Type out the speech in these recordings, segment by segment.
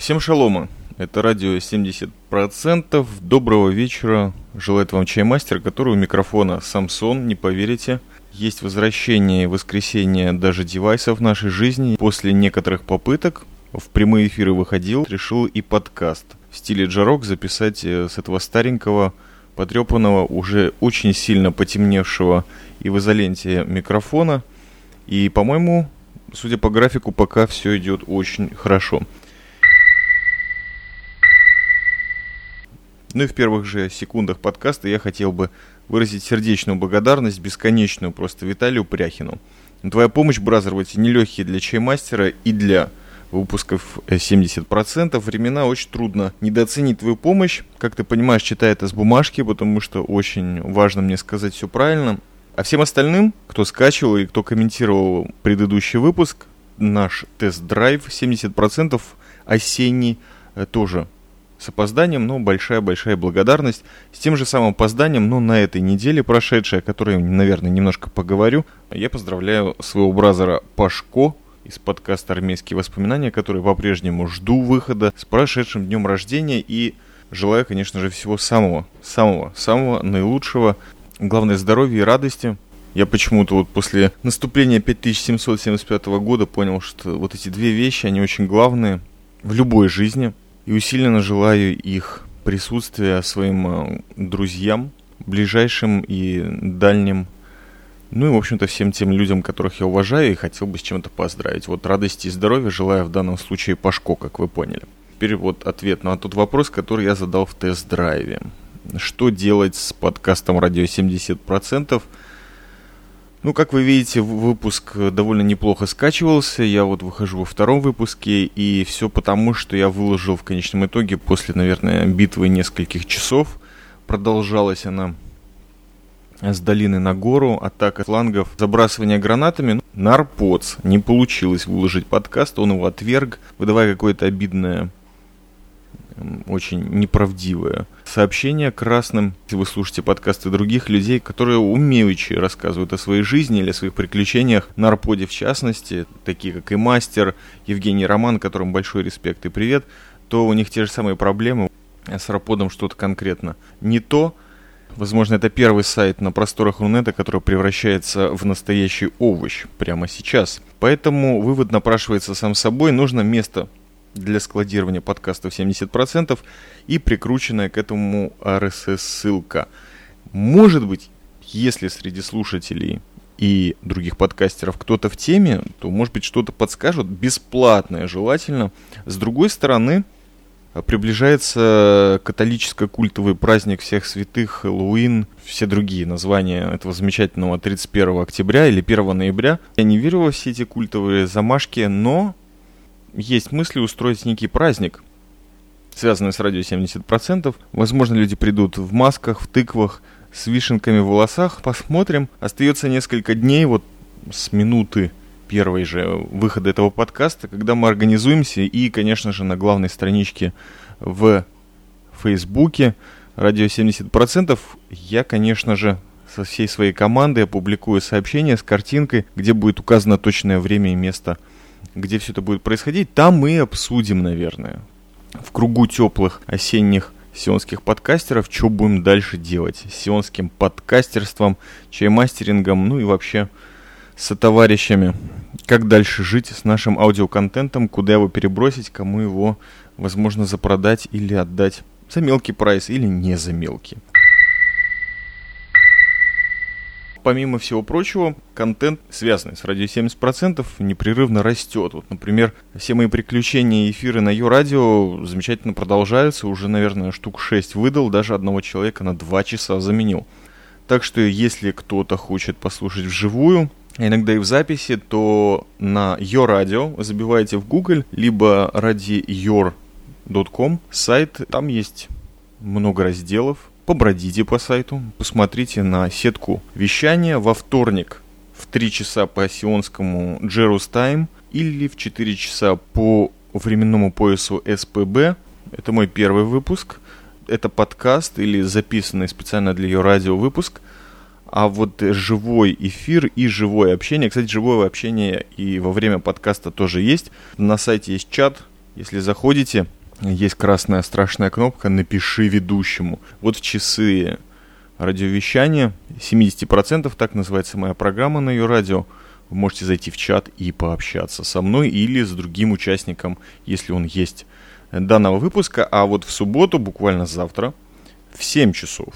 Всем шалома. Это радио 70%. Доброго вечера. Желает вам чаймастер, который у микрофона Самсон, не поверите. Есть возвращение воскресенье даже девайсов в нашей жизни. После некоторых попыток в прямые эфиры выходил, решил и подкаст в стиле джарок записать э, с этого старенького, потрепанного, уже очень сильно потемневшего и в изоленте микрофона. И, по-моему, судя по графику, пока все идет очень хорошо. Ну и в первых же секундах подкаста я хотел бы выразить сердечную благодарность, бесконечную просто Виталию Пряхину. Твоя помощь, бразер, в эти нелегкие для чаймастера и для выпусков 70%. Времена очень трудно недооценить твою помощь. Как ты понимаешь, читая это с бумажки, потому что очень важно мне сказать все правильно. А всем остальным, кто скачивал и кто комментировал предыдущий выпуск, наш тест-драйв 70% осенний э, тоже с опозданием, но большая-большая благодарность. С тем же самым опозданием, но на этой неделе прошедшей, о которой, наверное, немножко поговорю, я поздравляю своего бразера Пашко из подкаста «Армейские воспоминания», который по-прежнему жду выхода с прошедшим днем рождения и желаю, конечно же, всего самого, самого, самого наилучшего. Главное здоровья и радости. Я почему-то вот после наступления 5775 года понял, что вот эти две вещи, они очень главные в любой жизни – и усиленно желаю их присутствия своим э, друзьям, ближайшим и дальним, ну и, в общем-то, всем тем людям, которых я уважаю и хотел бы с чем-то поздравить. Вот радости и здоровья желаю в данном случае Пашко, как вы поняли. Теперь вот ответ на тот вопрос, который я задал в тест-драйве. Что делать с подкастом «Радио 70%»? Ну, как вы видите, выпуск довольно неплохо скачивался. Я вот выхожу во втором выпуске, и все потому, что я выложил в конечном итоге после, наверное, битвы нескольких часов. Продолжалась она с долины на гору, атака флангов, забрасывание гранатами. Ну, Нарпоц не получилось выложить подкаст, он его отверг, выдавая какое-то обидное очень неправдивое сообщение красным. Если вы слушаете подкасты других людей, которые умеючи рассказывают о своей жизни или о своих приключениях, на Арподе в частности, такие как и Мастер, Евгений Роман, которым большой респект и привет, то у них те же самые проблемы. С Арподом что-то конкретно не то. Возможно, это первый сайт на просторах Рунета, который превращается в настоящий овощ прямо сейчас. Поэтому вывод напрашивается сам собой. Нужно место для складирования подкастов 70% и прикрученная к этому RSS-ссылка. Может быть, если среди слушателей и других подкастеров кто-то в теме, то, может быть, что-то подскажут, бесплатное желательно. С другой стороны, приближается католическо-культовый праздник всех святых, Хэллоуин, все другие названия этого замечательного 31 октября или 1 ноября. Я не верю во все эти культовые замашки, но есть мысли устроить некий праздник, связанный с радио 70%. Возможно, люди придут в масках, в тыквах, с вишенками в волосах. Посмотрим. Остается несколько дней, вот с минуты первой же выхода этого подкаста, когда мы организуемся и, конечно же, на главной страничке в Фейсбуке радио 70%. Я, конечно же, со всей своей командой опубликую сообщение с картинкой, где будет указано точное время и место где все это будет происходить, там мы обсудим, наверное, в кругу теплых осенних сионских подкастеров, что будем дальше делать с сионским подкастерством, чаймастерингом, ну и вообще с товарищами, как дальше жить с нашим аудиоконтентом, куда его перебросить, кому его, возможно, запродать или отдать за мелкий прайс или не за мелкий. Помимо всего прочего, контент, связанный с радио 70%, непрерывно растет. Вот, например, все мои приключения и эфиры на Ю-радио замечательно продолжаются. Уже, наверное, штук 6 выдал, даже одного человека на 2 часа заменил. Так что, если кто-то хочет послушать вживую, а иногда и в записи, то на Radio забивайте в Google, либо ради your.com сайт, там есть много разделов, побродите по сайту, посмотрите на сетку вещания во вторник в 3 часа по сионскому Джерус Тайм или в 4 часа по временному поясу СПБ. Это мой первый выпуск. Это подкаст или записанный специально для ее радио выпуск. А вот живой эфир и живое общение. Кстати, живое общение и во время подкаста тоже есть. На сайте есть чат, Если заходите, есть красная страшная кнопка «Напиши ведущему». Вот в часы радиовещания 70% так называется моя программа на ее радио. Вы можете зайти в чат и пообщаться со мной или с другим участником, если он есть данного выпуска. А вот в субботу, буквально завтра, в 7 часов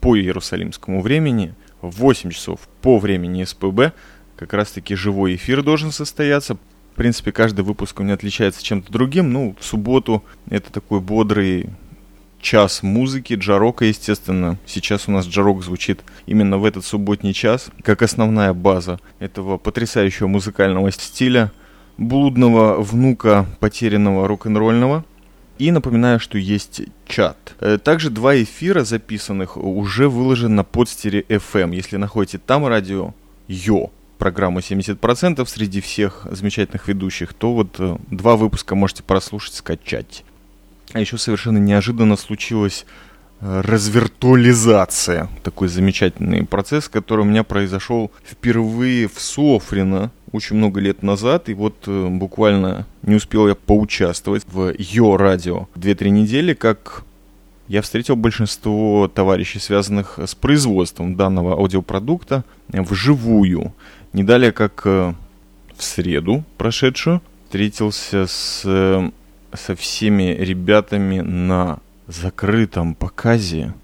по иерусалимскому времени, в 8 часов по времени СПБ, как раз-таки живой эфир должен состояться. В принципе, каждый выпуск у меня отличается чем-то другим. Ну, в субботу это такой бодрый час музыки, джарока, естественно. Сейчас у нас джарок звучит именно в этот субботний час, как основная база этого потрясающего музыкального стиля, блудного внука потерянного рок-н-ролльного. И напоминаю, что есть чат. Э, также два эфира записанных уже выложены на подстере FM. Если находите там радио Йо, программу 70% среди всех замечательных ведущих, то вот э, два выпуска можете прослушать, скачать. А еще совершенно неожиданно случилась э, развиртуализация. Такой замечательный процесс, который у меня произошел впервые в Софрино очень много лет назад. И вот э, буквально не успел я поучаствовать в ее радио 2-3 недели, как я встретил большинство товарищей, связанных с производством данного аудиопродукта, вживую. Не далее, как э, в среду прошедшую, встретился с со всеми ребятами на закрытом показе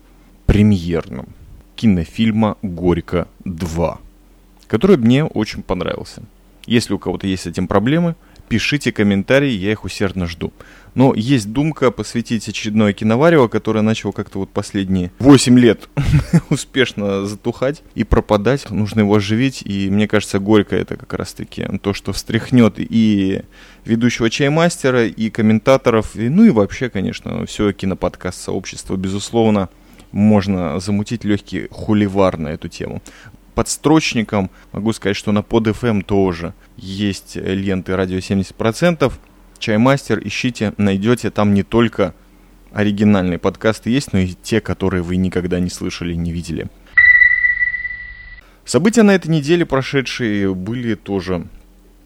премьерном кинофильма «Горько 2», который мне очень понравился. Если у кого-то есть с этим проблемы, пишите комментарии, я их усердно жду. Но есть думка посвятить очередное киноварево, которое начало как-то вот последние 8 лет успешно затухать и пропадать. Нужно его оживить, и мне кажется, Горько это как раз-таки то, что встряхнет и ведущего чаймастера, и комментаторов, и, ну и вообще, конечно, все киноподкаст сообщество, безусловно, можно замутить легкий хуливар на эту тему подстрочником. Могу сказать, что на под FM тоже есть ленты радио 70%. Чаймастер, ищите, найдете там не только оригинальные подкасты есть, но и те, которые вы никогда не слышали, не видели. События на этой неделе прошедшие были тоже,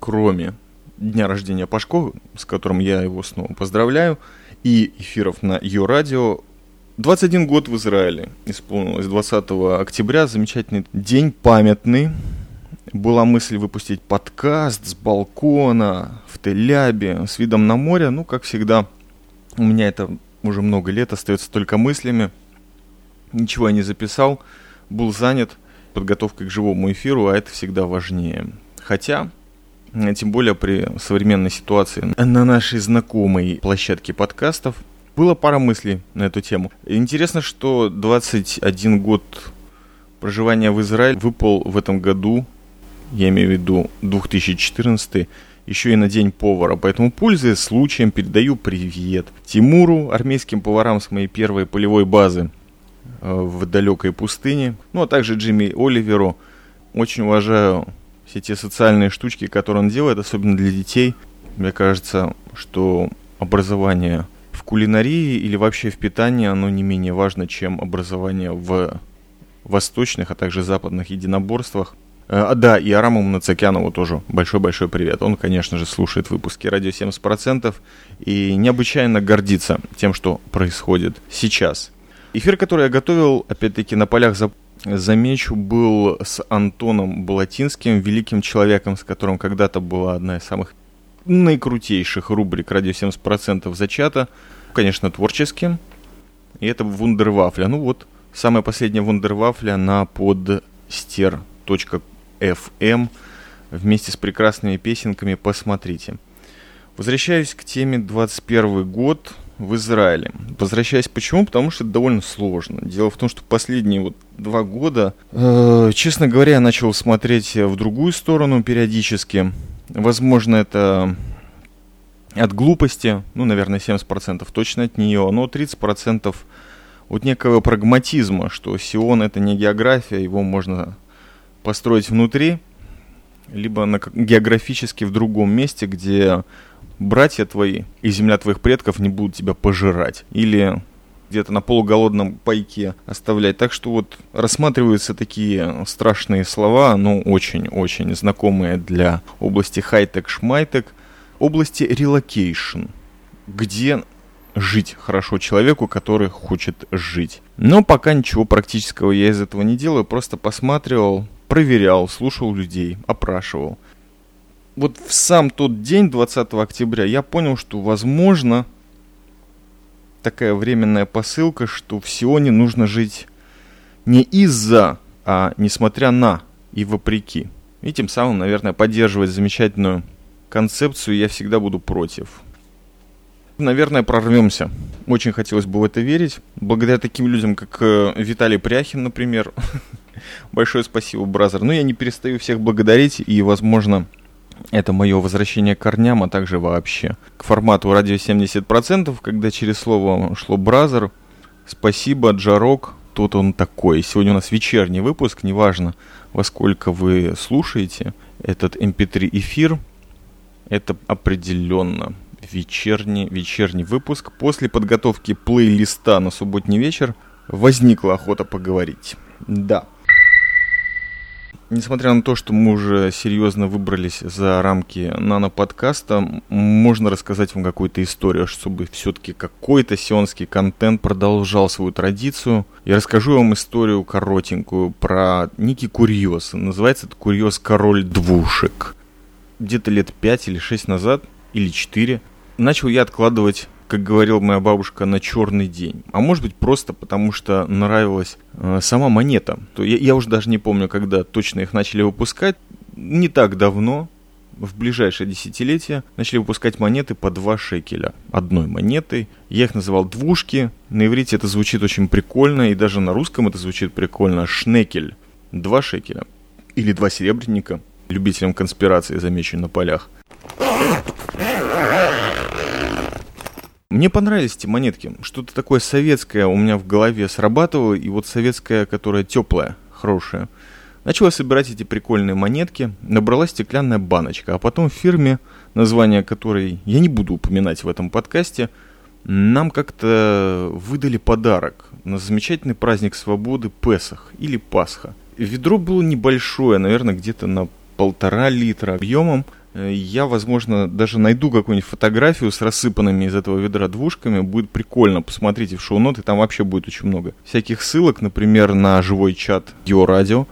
кроме дня рождения Пашко, с которым я его снова поздравляю, и эфиров на ее радио, 21 год в Израиле исполнилось 20 октября. Замечательный день, памятный. Была мысль выпустить подкаст с балкона в Телябе с видом на море. Ну, как всегда, у меня это уже много лет остается только мыслями. Ничего я не записал, был занят подготовкой к живому эфиру, а это всегда важнее. Хотя, тем более при современной ситуации на нашей знакомой площадке подкастов – было пара мыслей на эту тему. Интересно, что 21 год проживания в Израиле выпал в этом году, я имею в виду 2014 еще и на День повара. Поэтому, пользуясь случаем, передаю привет Тимуру, армейским поварам с моей первой полевой базы э, в далекой пустыне, ну а также Джимми Оливеру. Очень уважаю все те социальные штучки, которые он делает, особенно для детей. Мне кажется, что образование кулинарии или вообще в питании оно не менее важно, чем образование в восточных, а также западных единоборствах. А, да, и Араму Мнацакянову тоже большой-большой привет. Он, конечно же, слушает выпуски «Радио 70%» и необычайно гордится тем, что происходит сейчас. Эфир, который я готовил, опять-таки, на полях за замечу, был с Антоном Балатинским, великим человеком, с которым когда-то была одна из самых наикрутейших рубрик «Радио 70%» зачата конечно, творческим. И это вундервафля. Ну вот, самая последняя вундервафля на podster.fm вместе с прекрасными песенками посмотрите. Возвращаюсь к теме 21 год в Израиле. Возвращаюсь почему? Потому что это довольно сложно. Дело в том, что последние вот два года, э, честно говоря, я начал смотреть в другую сторону периодически. Возможно, это от глупости, ну, наверное, 70% точно от нее, но 30% от некого прагматизма, что Сион это не география, его можно построить внутри, либо на, географически в другом месте, где братья твои и земля твоих предков не будут тебя пожирать. Или где-то на полуголодном пайке оставлять. Так что вот рассматриваются такие страшные слова, но очень-очень знакомые для области хай-тек, шмайтек – области relocation. где жить хорошо человеку, который хочет жить. Но пока ничего практического я из этого не делаю, просто посматривал, проверял, слушал людей, опрашивал. Вот в сам тот день, 20 октября, я понял, что возможно такая временная посылка, что в Сионе нужно жить не из-за, а несмотря на и вопреки. И тем самым, наверное, поддерживать замечательную концепцию я всегда буду против. Наверное, прорвемся. Очень хотелось бы в это верить. Благодаря таким людям, как э, Виталий Пряхин, например. Большое спасибо, бразер. Но я не перестаю всех благодарить, и, возможно, это мое возвращение к корням, а также вообще к формату радио 70%, когда через слово шло бразер. Спасибо, Джарок, тут он такой. Сегодня у нас вечерний выпуск, неважно, во сколько вы слушаете этот MP3 эм эфир. Это определенно вечерний, вечерний выпуск. После подготовки плейлиста на субботний вечер возникла охота поговорить. Да. Несмотря на то, что мы уже серьезно выбрались за рамки нано-подкаста, можно рассказать вам какую-то историю, чтобы все-таки какой-то сионский контент продолжал свою традицию. Я расскажу вам историю коротенькую про некий курьез. Называется это курьез «Король двушек». Где-то лет пять или шесть назад, или четыре, начал я откладывать как говорила моя бабушка, на черный день. А может быть просто потому, что нравилась э, сама монета. То я, я уже даже не помню, когда точно их начали выпускать. Не так давно, в ближайшее десятилетие, начали выпускать монеты по 2 шекеля одной монетой. Я их называл двушки. На иврите это звучит очень прикольно, и даже на русском это звучит прикольно. Шнекель. 2 шекеля. Или два серебряника. Любителям конспирации замечу на полях. Мне понравились эти монетки. Что-то такое советское у меня в голове срабатывало, и вот советская, которая теплая, хорошая. Начала собирать эти прикольные монетки, набрала стеклянная баночка, а потом в фирме, название которой я не буду упоминать в этом подкасте, нам как-то выдали подарок на замечательный праздник свободы Песах или Пасха. Ведро было небольшое, наверное, где-то на полтора литра объемом, я, возможно, даже найду какую-нибудь фотографию с рассыпанными из этого ведра двушками. Будет прикольно. Посмотрите в шоу-ноты, там вообще будет очень много всяких ссылок, например, на живой чат Гео Радио,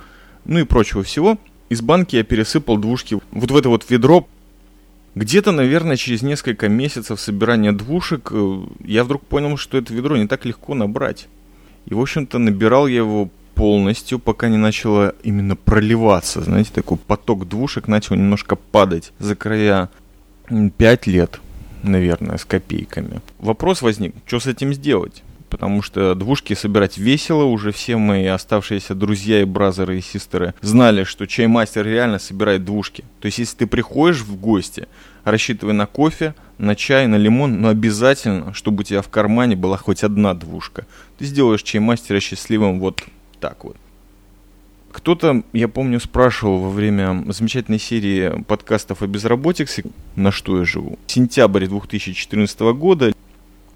ну и прочего всего. Из банки я пересыпал двушки вот в это вот ведро. Где-то, наверное, через несколько месяцев собирания двушек э, я вдруг понял, что это ведро не так легко набрать. И, в общем-то, набирал я его полностью, пока не начало именно проливаться. Знаете, такой поток двушек начал немножко падать за края 5 лет, наверное, с копейками. Вопрос возник, что с этим сделать? потому что двушки собирать весело, уже все мои оставшиеся друзья и бразеры и сестры знали, что чаймастер реально собирает двушки. То есть, если ты приходишь в гости, рассчитывай на кофе, на чай, на лимон, но обязательно, чтобы у тебя в кармане была хоть одна двушка. Ты сделаешь чаймастера счастливым вот так вот. Кто-то, я помню, спрашивал во время замечательной серии подкастов о безработице, на что я живу. Сентябрь 2014 года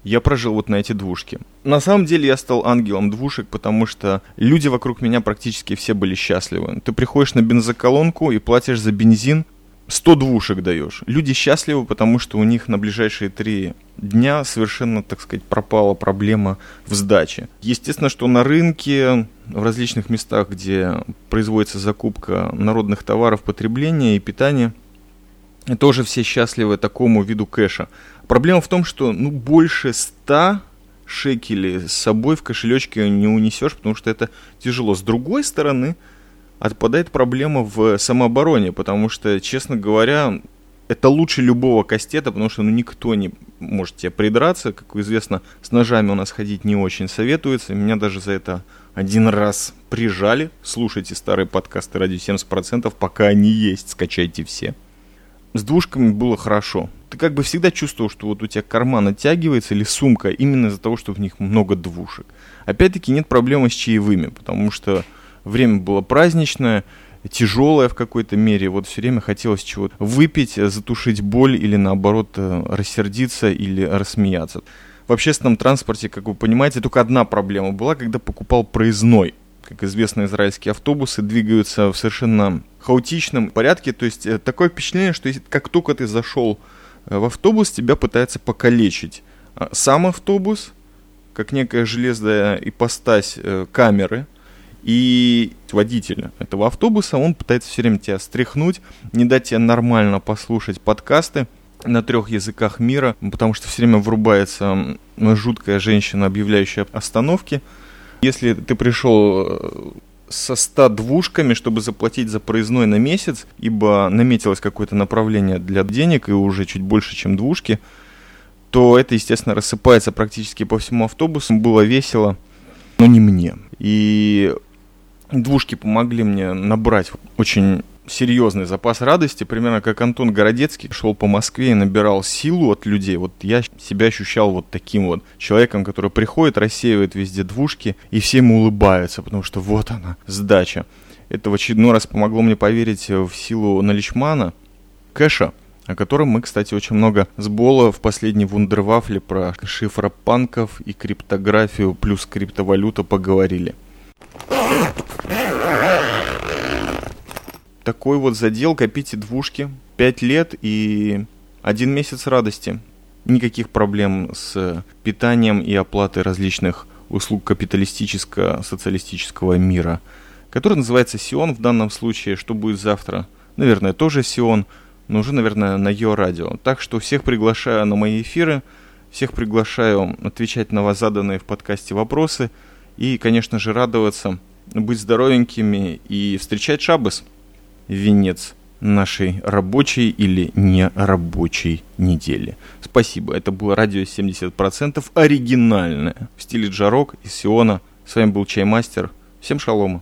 я прожил вот на эти двушки. На самом деле я стал ангелом двушек, потому что люди вокруг меня практически все были счастливы. Ты приходишь на бензоколонку и платишь за бензин 100 двушек даешь. Люди счастливы, потому что у них на ближайшие три дня совершенно, так сказать, пропала проблема в сдаче. Естественно, что на рынке, в различных местах, где производится закупка народных товаров потребления и питания, тоже все счастливы такому виду кэша. Проблема в том, что ну, больше 100 шекелей с собой в кошелечке не унесешь, потому что это тяжело. С другой стороны, отпадает проблема в самообороне, потому что, честно говоря, это лучше любого кастета, потому что ну, никто не может тебе придраться. Как известно, с ножами у нас ходить не очень советуется. Меня даже за это один раз прижали. Слушайте старые подкасты ради 70%, пока они есть, скачайте все. С двушками было хорошо. Ты как бы всегда чувствовал, что вот у тебя карман оттягивается или сумка именно из-за того, что в них много двушек. Опять-таки нет проблемы с чаевыми, потому что время было праздничное, тяжелое в какой-то мере. Вот все время хотелось чего-то выпить, затушить боль или наоборот э, рассердиться или рассмеяться. В общественном транспорте, как вы понимаете, только одна проблема была, когда покупал проездной. Как известно, израильские автобусы двигаются в совершенно хаотичном порядке. То есть э, такое впечатление, что как только ты зашел в автобус тебя пытается покалечить. А сам автобус, как некая железная ипостась э, камеры, и водитель этого автобуса, он пытается все время тебя стряхнуть, не дать тебе нормально послушать подкасты на трех языках мира, потому что все время врубается жуткая женщина, объявляющая остановки. Если ты пришел э, со 100 двушками, чтобы заплатить за проездной на месяц, ибо наметилось какое-то направление для денег и уже чуть больше, чем двушки, то это, естественно, рассыпается практически по всему автобусу. Было весело, но не мне. И двушки помогли мне набрать очень серьезный запас радости, примерно как Антон Городецкий шел по Москве и набирал силу от людей. Вот я себя ощущал вот таким вот человеком, который приходит, рассеивает везде двушки, и все ему улыбаются, потому что вот она, сдача. Это в очередной раз помогло мне поверить в силу наличмана, кэша, о котором мы, кстати, очень много с Бола в последней вундервафле про шифропанков и криптографию плюс криптовалюта поговорили такой вот задел, копите двушки, 5 лет и один месяц радости. Никаких проблем с питанием и оплатой различных услуг капиталистическо-социалистического мира, который называется Сион в данном случае. Что будет завтра? Наверное, тоже Сион, но уже, наверное, на ее радио. Так что всех приглашаю на мои эфиры, всех приглашаю отвечать на вас заданные в подкасте вопросы и, конечно же, радоваться, быть здоровенькими и встречать Шаббас венец нашей рабочей или нерабочей недели. Спасибо. Это было радио 70% оригинальное в стиле джарок из Сиона. С вами был Чаймастер. Всем шалома.